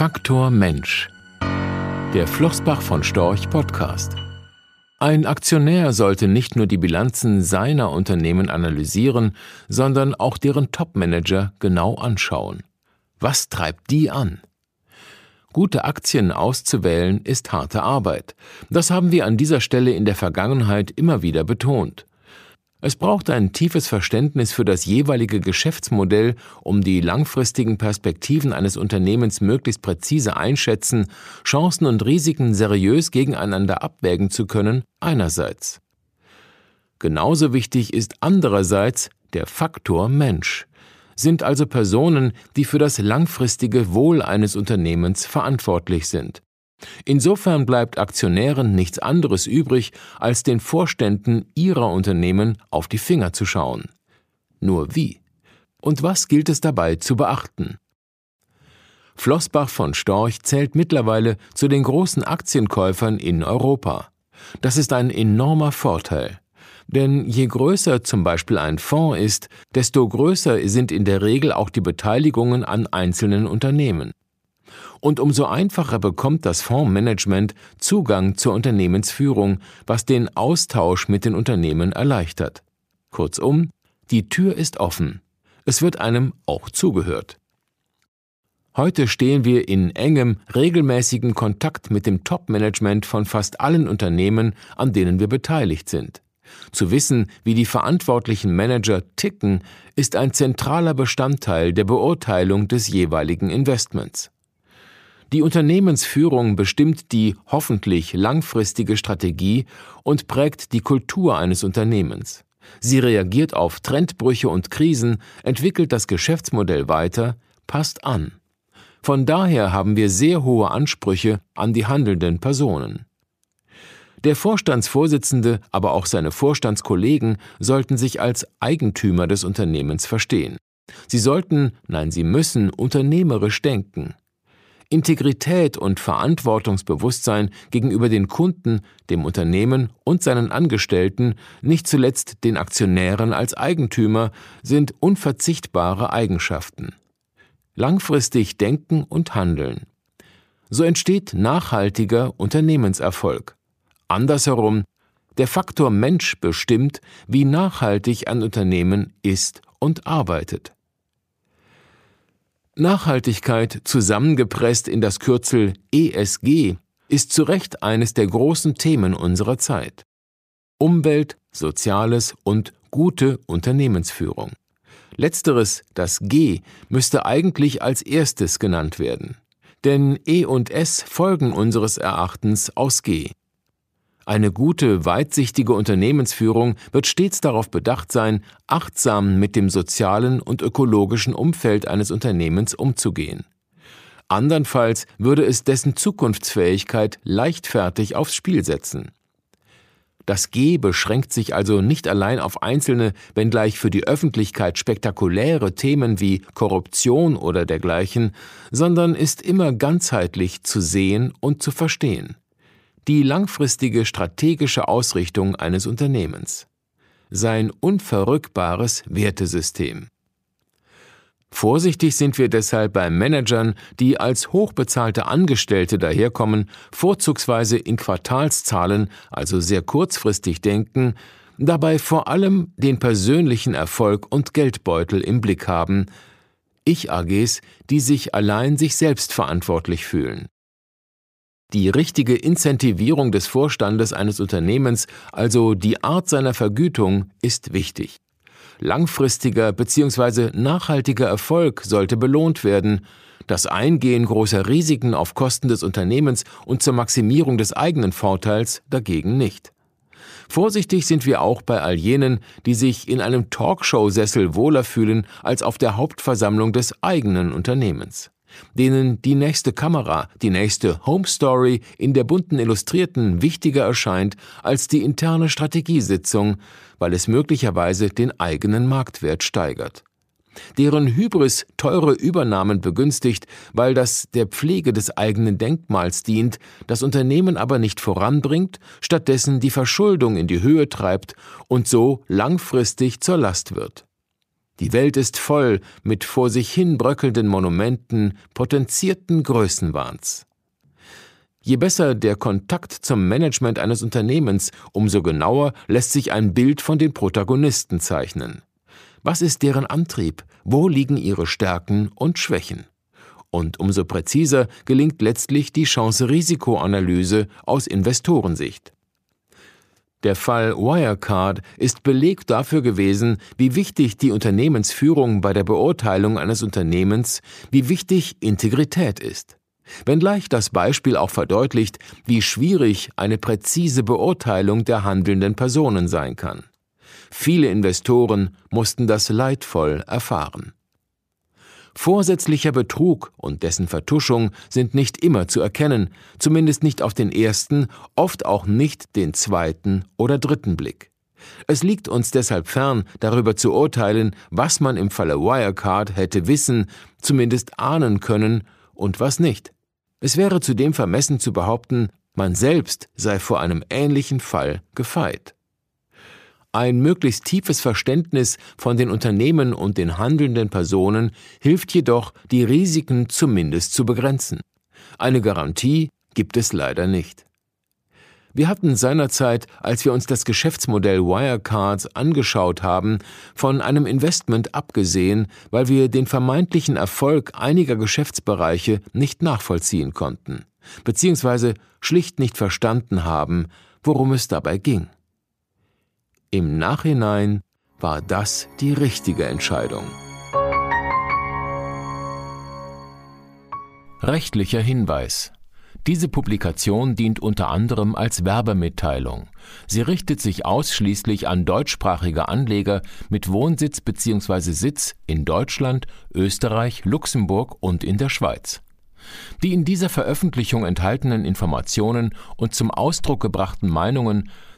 Faktor Mensch. Der Flossbach von Storch Podcast. Ein Aktionär sollte nicht nur die Bilanzen seiner Unternehmen analysieren, sondern auch deren Topmanager genau anschauen. Was treibt die an? Gute Aktien auszuwählen ist harte Arbeit. Das haben wir an dieser Stelle in der Vergangenheit immer wieder betont. Es braucht ein tiefes Verständnis für das jeweilige Geschäftsmodell, um die langfristigen Perspektiven eines Unternehmens möglichst präzise einschätzen, Chancen und Risiken seriös gegeneinander abwägen zu können, einerseits. Genauso wichtig ist andererseits der Faktor Mensch, sind also Personen, die für das langfristige Wohl eines Unternehmens verantwortlich sind. Insofern bleibt Aktionären nichts anderes übrig, als den Vorständen ihrer Unternehmen auf die Finger zu schauen. Nur wie? Und was gilt es dabei zu beachten? Flossbach von Storch zählt mittlerweile zu den großen Aktienkäufern in Europa. Das ist ein enormer Vorteil. Denn je größer zum Beispiel ein Fonds ist, desto größer sind in der Regel auch die Beteiligungen an einzelnen Unternehmen und umso einfacher bekommt das Fondsmanagement Zugang zur Unternehmensführung, was den Austausch mit den Unternehmen erleichtert. Kurzum, die Tür ist offen. Es wird einem auch zugehört. Heute stehen wir in engem, regelmäßigen Kontakt mit dem Top-Management von fast allen Unternehmen, an denen wir beteiligt sind. Zu wissen, wie die verantwortlichen Manager ticken, ist ein zentraler Bestandteil der Beurteilung des jeweiligen Investments. Die Unternehmensführung bestimmt die hoffentlich langfristige Strategie und prägt die Kultur eines Unternehmens. Sie reagiert auf Trendbrüche und Krisen, entwickelt das Geschäftsmodell weiter, passt an. Von daher haben wir sehr hohe Ansprüche an die handelnden Personen. Der Vorstandsvorsitzende, aber auch seine Vorstandskollegen sollten sich als Eigentümer des Unternehmens verstehen. Sie sollten, nein, sie müssen unternehmerisch denken. Integrität und Verantwortungsbewusstsein gegenüber den Kunden, dem Unternehmen und seinen Angestellten, nicht zuletzt den Aktionären als Eigentümer, sind unverzichtbare Eigenschaften. Langfristig denken und handeln. So entsteht nachhaltiger Unternehmenserfolg. Andersherum, der Faktor Mensch bestimmt, wie nachhaltig ein Unternehmen ist und arbeitet. Nachhaltigkeit zusammengepresst in das Kürzel ESG ist zu Recht eines der großen Themen unserer Zeit. Umwelt, Soziales und gute Unternehmensführung. Letzteres, das G, müsste eigentlich als erstes genannt werden. Denn E und S folgen unseres Erachtens aus G. Eine gute, weitsichtige Unternehmensführung wird stets darauf bedacht sein, achtsam mit dem sozialen und ökologischen Umfeld eines Unternehmens umzugehen. Andernfalls würde es dessen Zukunftsfähigkeit leichtfertig aufs Spiel setzen. Das G beschränkt sich also nicht allein auf einzelne, wenngleich für die Öffentlichkeit spektakuläre Themen wie Korruption oder dergleichen, sondern ist immer ganzheitlich zu sehen und zu verstehen die langfristige strategische Ausrichtung eines Unternehmens, sein unverrückbares Wertesystem. Vorsichtig sind wir deshalb bei Managern, die als hochbezahlte Angestellte daherkommen, vorzugsweise in Quartalszahlen, also sehr kurzfristig denken, dabei vor allem den persönlichen Erfolg und Geldbeutel im Blick haben, Ich-AGs, die sich allein sich selbst verantwortlich fühlen. Die richtige Incentivierung des Vorstandes eines Unternehmens, also die Art seiner Vergütung, ist wichtig. Langfristiger bzw. nachhaltiger Erfolg sollte belohnt werden, das Eingehen großer Risiken auf Kosten des Unternehmens und zur Maximierung des eigenen Vorteils dagegen nicht. Vorsichtig sind wir auch bei all jenen, die sich in einem Talkshow-Sessel wohler fühlen als auf der Hauptversammlung des eigenen Unternehmens denen die nächste Kamera, die nächste Home Story in der bunten Illustrierten wichtiger erscheint als die interne Strategiesitzung, weil es möglicherweise den eigenen Marktwert steigert. Deren Hybris teure Übernahmen begünstigt, weil das der Pflege des eigenen Denkmals dient, das Unternehmen aber nicht voranbringt, stattdessen die Verschuldung in die Höhe treibt und so langfristig zur Last wird. Die Welt ist voll mit vor sich hin bröckelnden Monumenten potenzierten Größenwahns. Je besser der Kontakt zum Management eines Unternehmens, umso genauer lässt sich ein Bild von den Protagonisten zeichnen. Was ist deren Antrieb? Wo liegen ihre Stärken und Schwächen? Und umso präziser gelingt letztlich die Chance-Risiko-Analyse aus Investorensicht. Der Fall Wirecard ist Beleg dafür gewesen, wie wichtig die Unternehmensführung bei der Beurteilung eines Unternehmens, wie wichtig Integrität ist. Wenngleich das Beispiel auch verdeutlicht, wie schwierig eine präzise Beurteilung der handelnden Personen sein kann. Viele Investoren mussten das leidvoll erfahren. Vorsätzlicher Betrug und dessen Vertuschung sind nicht immer zu erkennen, zumindest nicht auf den ersten, oft auch nicht den zweiten oder dritten Blick. Es liegt uns deshalb fern, darüber zu urteilen, was man im Falle Wirecard hätte wissen, zumindest ahnen können und was nicht. Es wäre zudem vermessen zu behaupten, man selbst sei vor einem ähnlichen Fall gefeit. Ein möglichst tiefes Verständnis von den Unternehmen und den handelnden Personen hilft jedoch, die Risiken zumindest zu begrenzen. Eine Garantie gibt es leider nicht. Wir hatten seinerzeit, als wir uns das Geschäftsmodell Wirecards angeschaut haben, von einem Investment abgesehen, weil wir den vermeintlichen Erfolg einiger Geschäftsbereiche nicht nachvollziehen konnten, beziehungsweise schlicht nicht verstanden haben, worum es dabei ging. Im Nachhinein war das die richtige Entscheidung. Rechtlicher Hinweis diese Publikation dient unter anderem als Werbemitteilung. Sie richtet sich ausschließlich an deutschsprachige Anleger mit Wohnsitz bzw. Sitz in Deutschland, Österreich, Luxemburg und in der Schweiz. Die in dieser Veröffentlichung enthaltenen Informationen und zum Ausdruck gebrachten Meinungen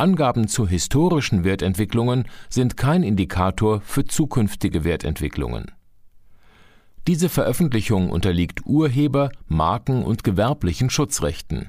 Angaben zu historischen Wertentwicklungen sind kein Indikator für zukünftige Wertentwicklungen. Diese Veröffentlichung unterliegt Urheber-, Marken- und gewerblichen Schutzrechten.